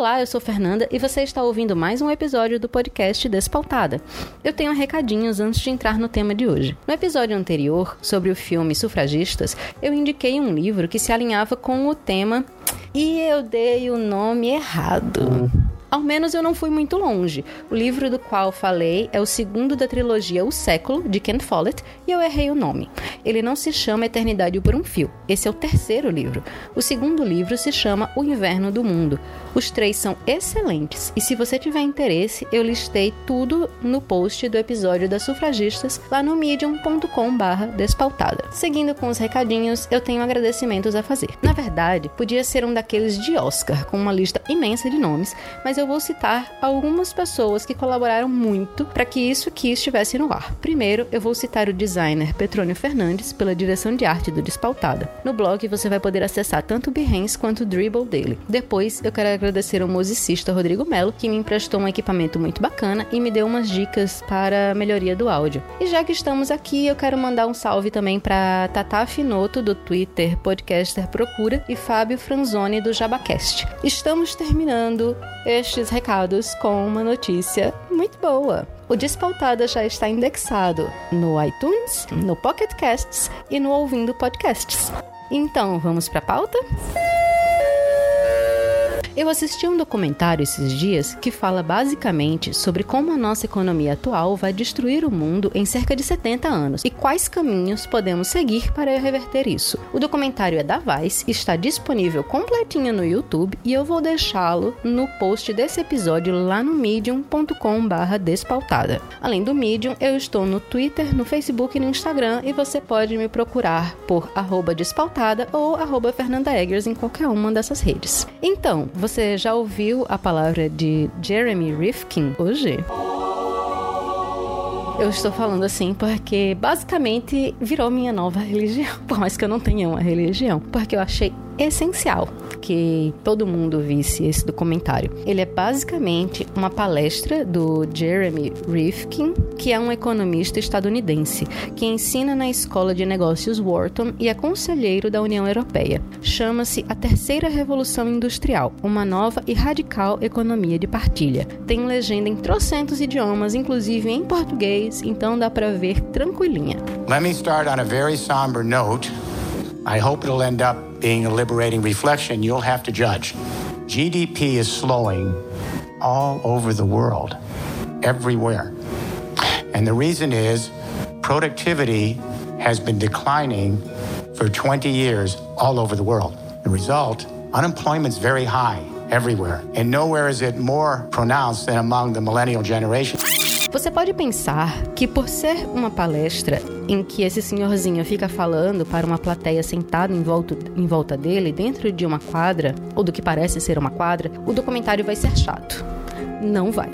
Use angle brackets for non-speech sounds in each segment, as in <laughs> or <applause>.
Olá, eu sou Fernanda e você está ouvindo mais um episódio do podcast Despautada. Eu tenho recadinhos antes de entrar no tema de hoje. No episódio anterior, sobre o filme Sufragistas, eu indiquei um livro que se alinhava com o tema e eu dei o nome errado. Ao menos eu não fui muito longe. O livro do qual falei é o segundo da trilogia O Século, de Ken Follett, e eu errei o nome. Ele não se chama Eternidade por um Fio. Esse é o terceiro livro. O segundo livro se chama O Inverno do Mundo. Os três são excelentes, e se você tiver interesse, eu listei tudo no post do episódio das sufragistas lá no medium.com/despautada. Seguindo com os recadinhos, eu tenho agradecimentos a fazer. Na verdade, podia ser um daqueles de Oscar, com uma lista imensa de nomes, mas eu vou citar algumas pessoas que colaboraram muito para que isso aqui estivesse no ar. Primeiro, eu vou citar o designer Petrônio Fernandes pela direção de arte do Despautada. No blog você vai poder acessar tanto o Behance quanto o Dribble dele. Depois, eu quero agradecer ao musicista Rodrigo Melo, que me emprestou um equipamento muito bacana e me deu umas dicas para a melhoria do áudio. E já que estamos aqui, eu quero mandar um salve também para Tata Finoto do Twitter Podcaster Procura e Fábio Franzoni do Jabacast. Estamos terminando estes recados com uma notícia muito boa. O Despautada já está indexado no iTunes, no Pocket Casts e no Ouvindo Podcasts. Então, vamos para a pauta? Eu assisti um documentário esses dias que fala basicamente sobre como a nossa economia atual vai destruir o mundo em cerca de 70 anos e quais caminhos podemos seguir para reverter isso. O documentário é da Vice, está disponível completinho no YouTube e eu vou deixá-lo no post desse episódio lá no medium.com/despautada. Além do Medium, eu estou no Twitter, no Facebook e no Instagram e você pode me procurar por @despautada ou @fernandaeggers em qualquer uma dessas redes. Então, você já ouviu a palavra de Jeremy Rifkin hoje? Eu estou falando assim porque basicamente virou minha nova <laughs> religião, por mais que eu não tenha uma religião, porque eu achei essencial que todo mundo visse esse documentário. Ele é basicamente uma palestra do Jeremy Rifkin, que é um economista estadunidense, que ensina na Escola de Negócios Wharton e é conselheiro da União Europeia. Chama-se A Terceira Revolução Industrial, uma nova e radical economia de partilha. Tem legenda em trocentos idiomas, inclusive em português, então dá para ver tranquilinha. Let me start on a very somber note. I hope it'll end up being a liberating reflection. You'll have to judge. GDP is slowing all over the world, everywhere. And the reason is productivity has been declining for 20 years all over the world. The result, unemployment's very high everywhere. And nowhere is it more pronounced than among the millennial generation. Você pode pensar que por ser uma palestra em que esse senhorzinho fica falando para uma plateia sentada em volta, em volta dele, dentro de uma quadra, ou do que parece ser uma quadra, o documentário vai ser chato. Não vai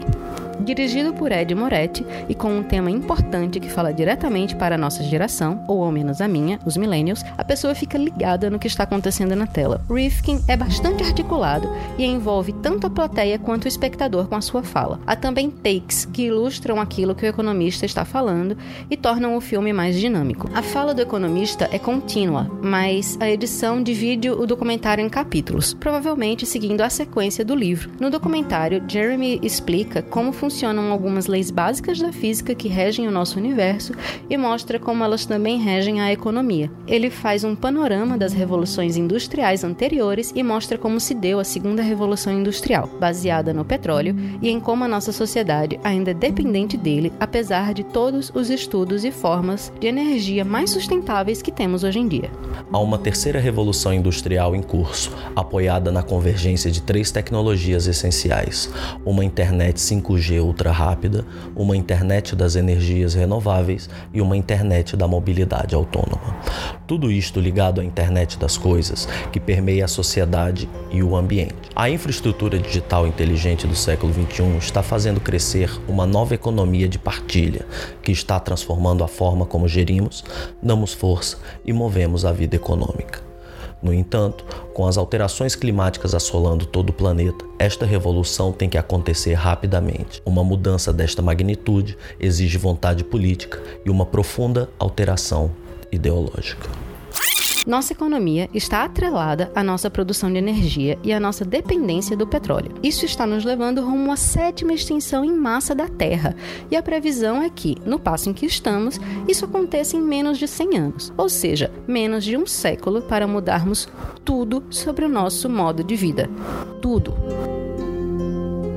dirigido por Ed Moretti e com um tema importante que fala diretamente para a nossa geração, ou ao menos a minha, os millennials, a pessoa fica ligada no que está acontecendo na tela. Rifkin é bastante articulado e envolve tanto a plateia quanto o espectador com a sua fala. Há também takes que ilustram aquilo que o economista está falando e tornam o filme mais dinâmico. A fala do economista é contínua, mas a edição divide o documentário em capítulos, provavelmente seguindo a sequência do livro. No documentário, Jeremy explica como funciona funcionam algumas leis básicas da física que regem o nosso universo e mostra como elas também regem a economia. Ele faz um panorama das revoluções industriais anteriores e mostra como se deu a segunda revolução industrial, baseada no petróleo, e em como a nossa sociedade ainda é dependente dele, apesar de todos os estudos e formas de energia mais sustentáveis que temos hoje em dia. Há uma terceira revolução industrial em curso, apoiada na convergência de três tecnologias essenciais: uma internet 5G ultra rápida, uma internet das energias renováveis e uma internet da mobilidade autônoma. Tudo isto ligado à internet das coisas, que permeia a sociedade e o ambiente. A infraestrutura digital inteligente do século XXI está fazendo crescer uma nova economia de partilha, que está transformando a forma como gerimos, damos força e movemos a vida econômica. No entanto, com as alterações climáticas assolando todo o planeta, esta revolução tem que acontecer rapidamente. Uma mudança desta magnitude exige vontade política e uma profunda alteração ideológica. Nossa economia está atrelada à nossa produção de energia e à nossa dependência do petróleo. Isso está nos levando rumo à sétima extinção em massa da Terra, e a previsão é que, no passo em que estamos, isso aconteça em menos de 100 anos, ou seja, menos de um século para mudarmos tudo sobre o nosso modo de vida. Tudo.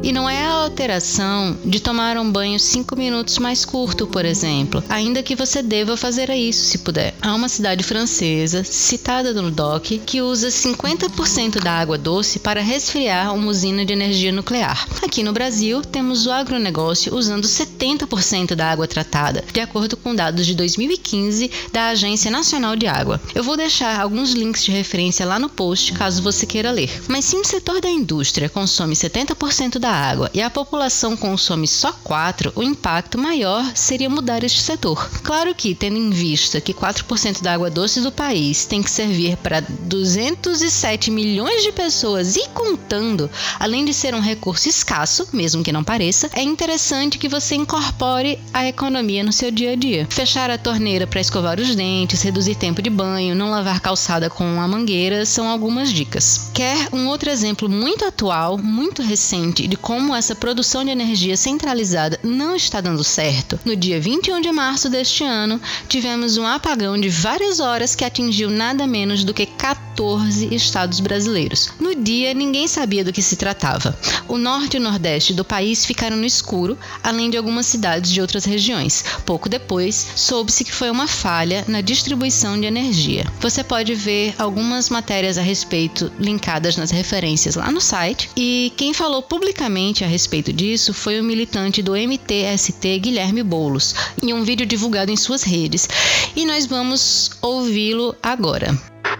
E não é a alteração de tomar um banho 5 minutos mais curto, por exemplo, ainda que você deva fazer isso se puder. Há uma cidade francesa, citada no DOC, que usa 50% da água doce para resfriar uma usina de energia nuclear. Aqui no Brasil, temos o agronegócio usando 70% da água tratada, de acordo com dados de 2015 da Agência Nacional de Água. Eu vou deixar alguns links de referência lá no post caso você queira ler. Mas se o setor da indústria consome 70% da água e a população consome só 4, o impacto maior seria mudar este setor. Claro que, tendo em vista que 4% da água doce do país tem que servir para 207 milhões de pessoas e contando, além de ser um recurso escasso, mesmo que não pareça, é interessante que você incorpore a economia no seu dia a dia. Fechar a torneira para escovar os dentes, reduzir tempo de banho, não lavar calçada com a mangueira são algumas dicas. Quer um outro exemplo muito atual, muito recente de como essa produção de energia centralizada não está dando certo, no dia 21 de março deste ano, tivemos um apagão de várias horas que atingiu nada menos do que 14 estados brasileiros. No dia, ninguém sabia do que se tratava. O norte e o nordeste do país ficaram no escuro, além de algumas cidades de outras regiões. Pouco depois, soube-se que foi uma falha na distribuição de energia. Você pode ver algumas matérias a respeito linkadas nas referências lá no site, e quem falou publicamente a respeito disso foi o militante do MTST Guilherme Boulos, em um vídeo divulgado em suas redes. E nós vamos ouvi-lo agora.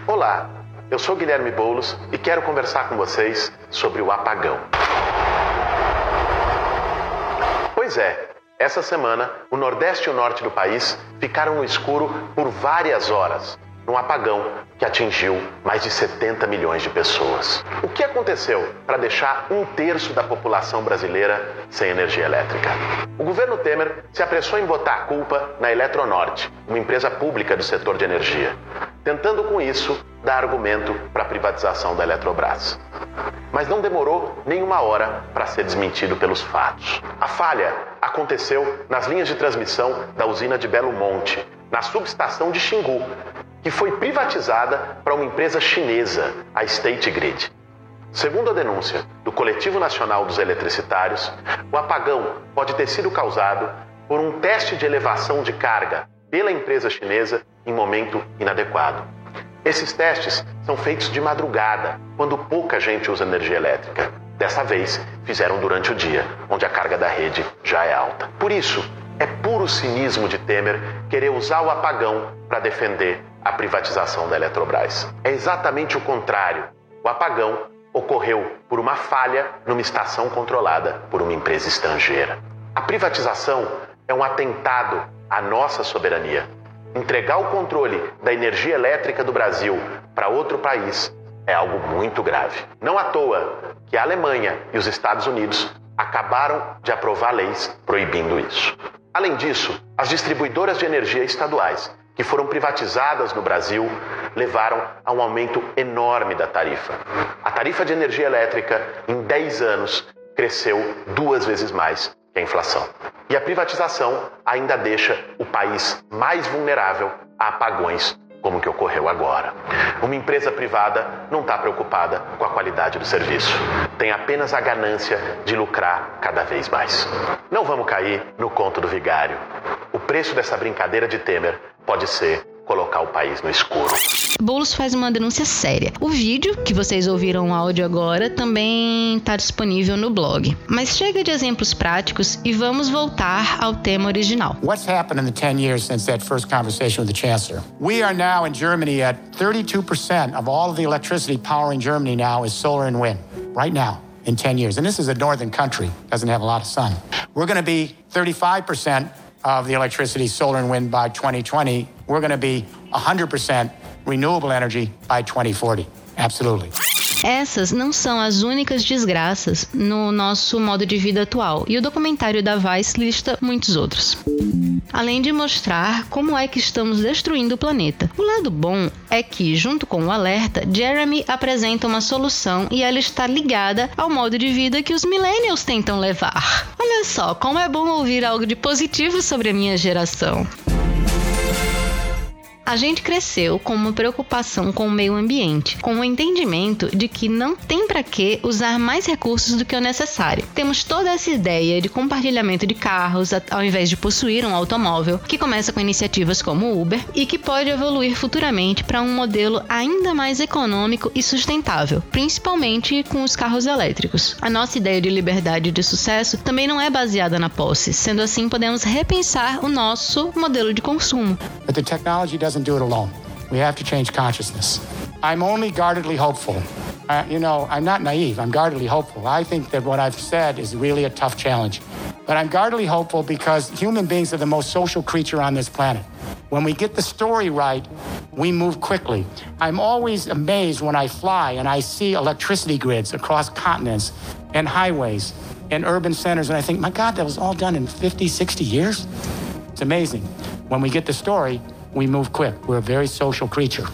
Olá, eu sou Guilherme Boulos e quero conversar com vocês sobre o apagão. Pois é, essa semana o Nordeste e o Norte do país ficaram no escuro por várias horas num apagão que atingiu mais de 70 milhões de pessoas. O que aconteceu para deixar um terço da população brasileira sem energia elétrica? O governo Temer se apressou em botar a culpa na Eletronorte, uma empresa pública do setor de energia, tentando com isso dar argumento para a privatização da Eletrobras. Mas não demorou nenhuma hora para ser desmentido pelos fatos. A falha aconteceu nas linhas de transmissão da usina de Belo Monte, na subestação de Xingu, que foi privatizada para uma empresa chinesa, a State Grid. Segundo a denúncia do Coletivo Nacional dos Eletricitários, o apagão pode ter sido causado por um teste de elevação de carga pela empresa chinesa em momento inadequado. Esses testes são feitos de madrugada, quando pouca gente usa energia elétrica. Dessa vez, fizeram durante o dia, onde a carga da rede já é alta. Por isso, é puro cinismo de Temer querer usar o apagão para defender a privatização da Eletrobras. É exatamente o contrário. O apagão ocorreu por uma falha numa estação controlada por uma empresa estrangeira. A privatização é um atentado à nossa soberania. Entregar o controle da energia elétrica do Brasil para outro país é algo muito grave. Não à toa que a Alemanha e os Estados Unidos acabaram de aprovar leis proibindo isso. Além disso, as distribuidoras de energia estaduais que foram privatizadas no Brasil levaram a um aumento enorme da tarifa. A tarifa de energia elétrica, em 10 anos, cresceu duas vezes mais que a inflação. E a privatização ainda deixa o país mais vulnerável a apagões como o que ocorreu agora. Uma empresa privada não está preocupada com a qualidade do serviço, tem apenas a ganância de lucrar cada vez mais. Não vamos cair no conto do vigário. O preço dessa brincadeira de Temer pode ser colocar o país no escuro. Boulos faz uma denúncia séria. O vídeo, que vocês ouviram o áudio agora, também está disponível no blog. Mas chega de exemplos práticos e vamos voltar ao tema original. What's happened in the 10 years since that first conversation with the chancellor? We are now in Germany at 32% of all of the electricity power in Germany now is solar and wind. Right now. In 10 years. And this is a northern country, doesn't have a lot of sun. We're going to be 35% of the electricity, solar and wind by 2020. We're going to be 100% renewable energy by 2040. Absolutely. Essas não são as únicas desgraças no nosso modo de vida atual, e o documentário da Vice lista muitos outros. Além de mostrar como é que estamos destruindo o planeta. O lado bom é que, junto com o alerta, Jeremy apresenta uma solução e ela está ligada ao modo de vida que os millennials tentam levar. Olha só, como é bom ouvir algo de positivo sobre a minha geração. A gente cresceu com uma preocupação com o meio ambiente, com o entendimento de que não tem para que usar mais recursos do que o necessário. Temos toda essa ideia de compartilhamento de carros ao invés de possuir um automóvel, que começa com iniciativas como o Uber e que pode evoluir futuramente para um modelo ainda mais econômico e sustentável, principalmente com os carros elétricos. A nossa ideia de liberdade e de sucesso também não é baseada na posse, sendo assim podemos repensar o nosso modelo de consumo. But the technology doesn't do it alone. We have to change consciousness. I'm only guardedly hopeful. Uh, you know, I'm not naive. I'm guardedly hopeful. I think that what I've said is really a tough challenge. But I'm guardedly hopeful because human beings are the most social creature on this planet. When we get the story right, we move quickly. I'm always amazed when I fly and I see electricity grids across continents and highways and urban centers, and I think, my God, that was all done in 50, 60 years? It's amazing. When we get the story, we move quick. We're a very social creature.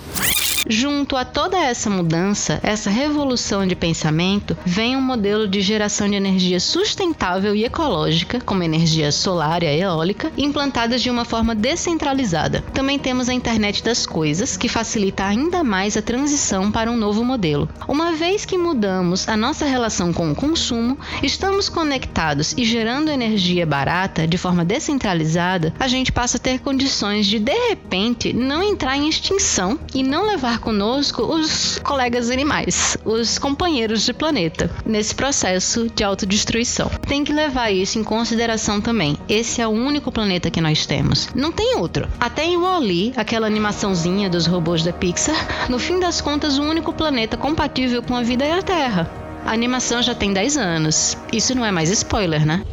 Junto a toda essa mudança, essa revolução de pensamento, vem um modelo de geração de energia sustentável e ecológica, como energia solar e eólica, implantadas de uma forma descentralizada. Também temos a internet das coisas, que facilita ainda mais a transição para um novo modelo. Uma vez que mudamos a nossa relação com o consumo, estamos conectados e gerando energia barata de forma descentralizada, a gente passa a ter condições de de repente não entrar em extinção e não levar conosco os colegas animais, os companheiros de planeta, nesse processo de autodestruição. Tem que levar isso em consideração também. Esse é o único planeta que nós temos. Não tem outro. Até em Wall-E, aquela animaçãozinha dos robôs da Pixar, no fim das contas, o único planeta compatível com a vida é a Terra. A animação já tem 10 anos. Isso não é mais spoiler, né?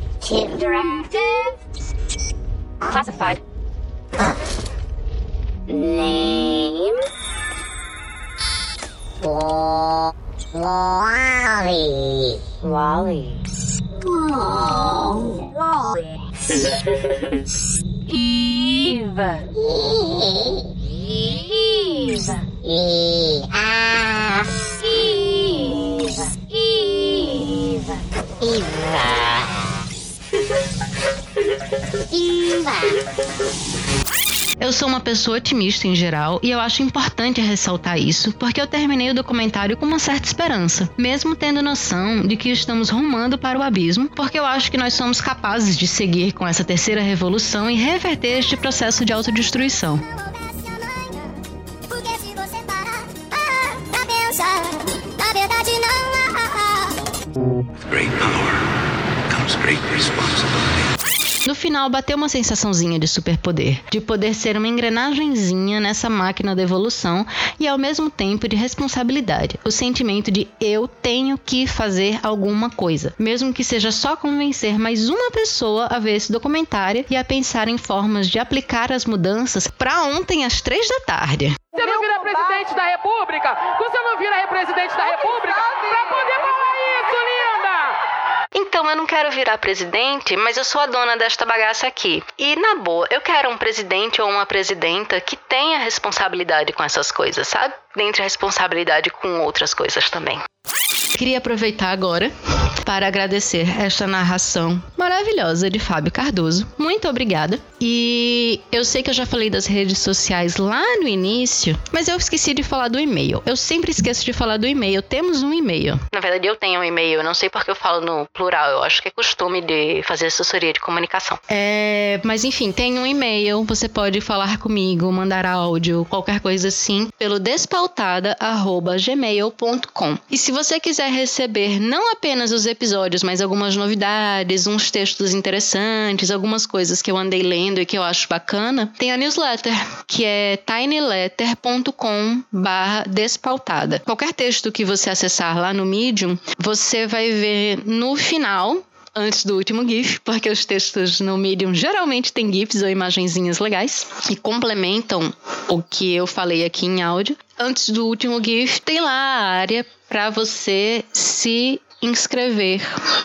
Classified. Name. Wally. Wally. Wally. Eve. Eve. Eve. Ah. Eve. Eve. Eve. Eva. Eu sou uma pessoa otimista em geral e eu acho importante ressaltar isso, porque eu terminei o documentário com uma certa esperança, mesmo tendo noção de que estamos rumando para o abismo, porque eu acho que nós somos capazes de seguir com essa terceira revolução e reverter este processo de autodestruição. Porque se você parar ah, pra pensar, na verdade não há. With great power comes great responsibility. No final, bateu uma sensaçãozinha de superpoder, de poder ser uma engrenagemzinha nessa máquina da evolução e ao mesmo tempo de responsabilidade, o sentimento de eu tenho que fazer alguma coisa, mesmo que seja só convencer mais uma pessoa a ver esse documentário e a pensar em formas de aplicar as mudanças para ontem às três da tarde. Você não vira presidente da República? Você não vira presidente da República pra poder falar! Então, eu não quero virar presidente, mas eu sou a dona desta bagaça aqui. E, na boa, eu quero um presidente ou uma presidenta que tenha responsabilidade com essas coisas, sabe? Dentre a responsabilidade com outras coisas também. Queria aproveitar agora para agradecer esta narração maravilhosa de Fábio Cardoso. Muito obrigada. E eu sei que eu já falei das redes sociais lá no início, mas eu esqueci de falar do e-mail. Eu sempre esqueço de falar do e-mail. Temos um e-mail. Na verdade, eu tenho um e-mail. Eu não sei porque eu falo no plural. Eu acho que é costume de fazer assessoria de comunicação. É, mas enfim, tem um e-mail. Você pode falar comigo, mandar áudio, qualquer coisa assim, pelo despautada@gmail.com. E se você quiser receber não apenas os episódios, mas algumas novidades, uns textos interessantes, algumas coisas que eu andei lendo e que eu acho bacana, tem a newsletter, que é tinyletter.com barra despautada. Qualquer texto que você acessar lá no Medium, você vai ver no final antes do último GIF, porque os textos no Medium geralmente têm GIFs ou imagenzinhas legais e complementam o que eu falei aqui em áudio. Antes do último GIF, tem lá a área para você se inscrever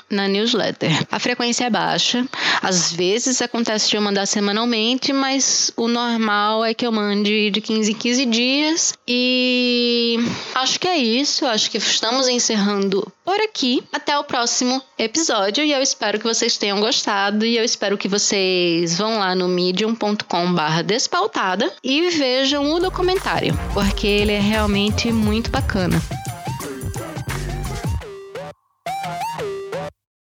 na newsletter. A frequência é baixa, às vezes acontece de eu mandar semanalmente, mas o normal é que eu mande de 15 em 15 dias. E acho que é isso, acho que estamos encerrando por aqui. Até o próximo episódio e eu espero que vocês tenham gostado e eu espero que vocês vão lá no medium.com/despautada e vejam o documentário, porque ele é realmente muito bacana.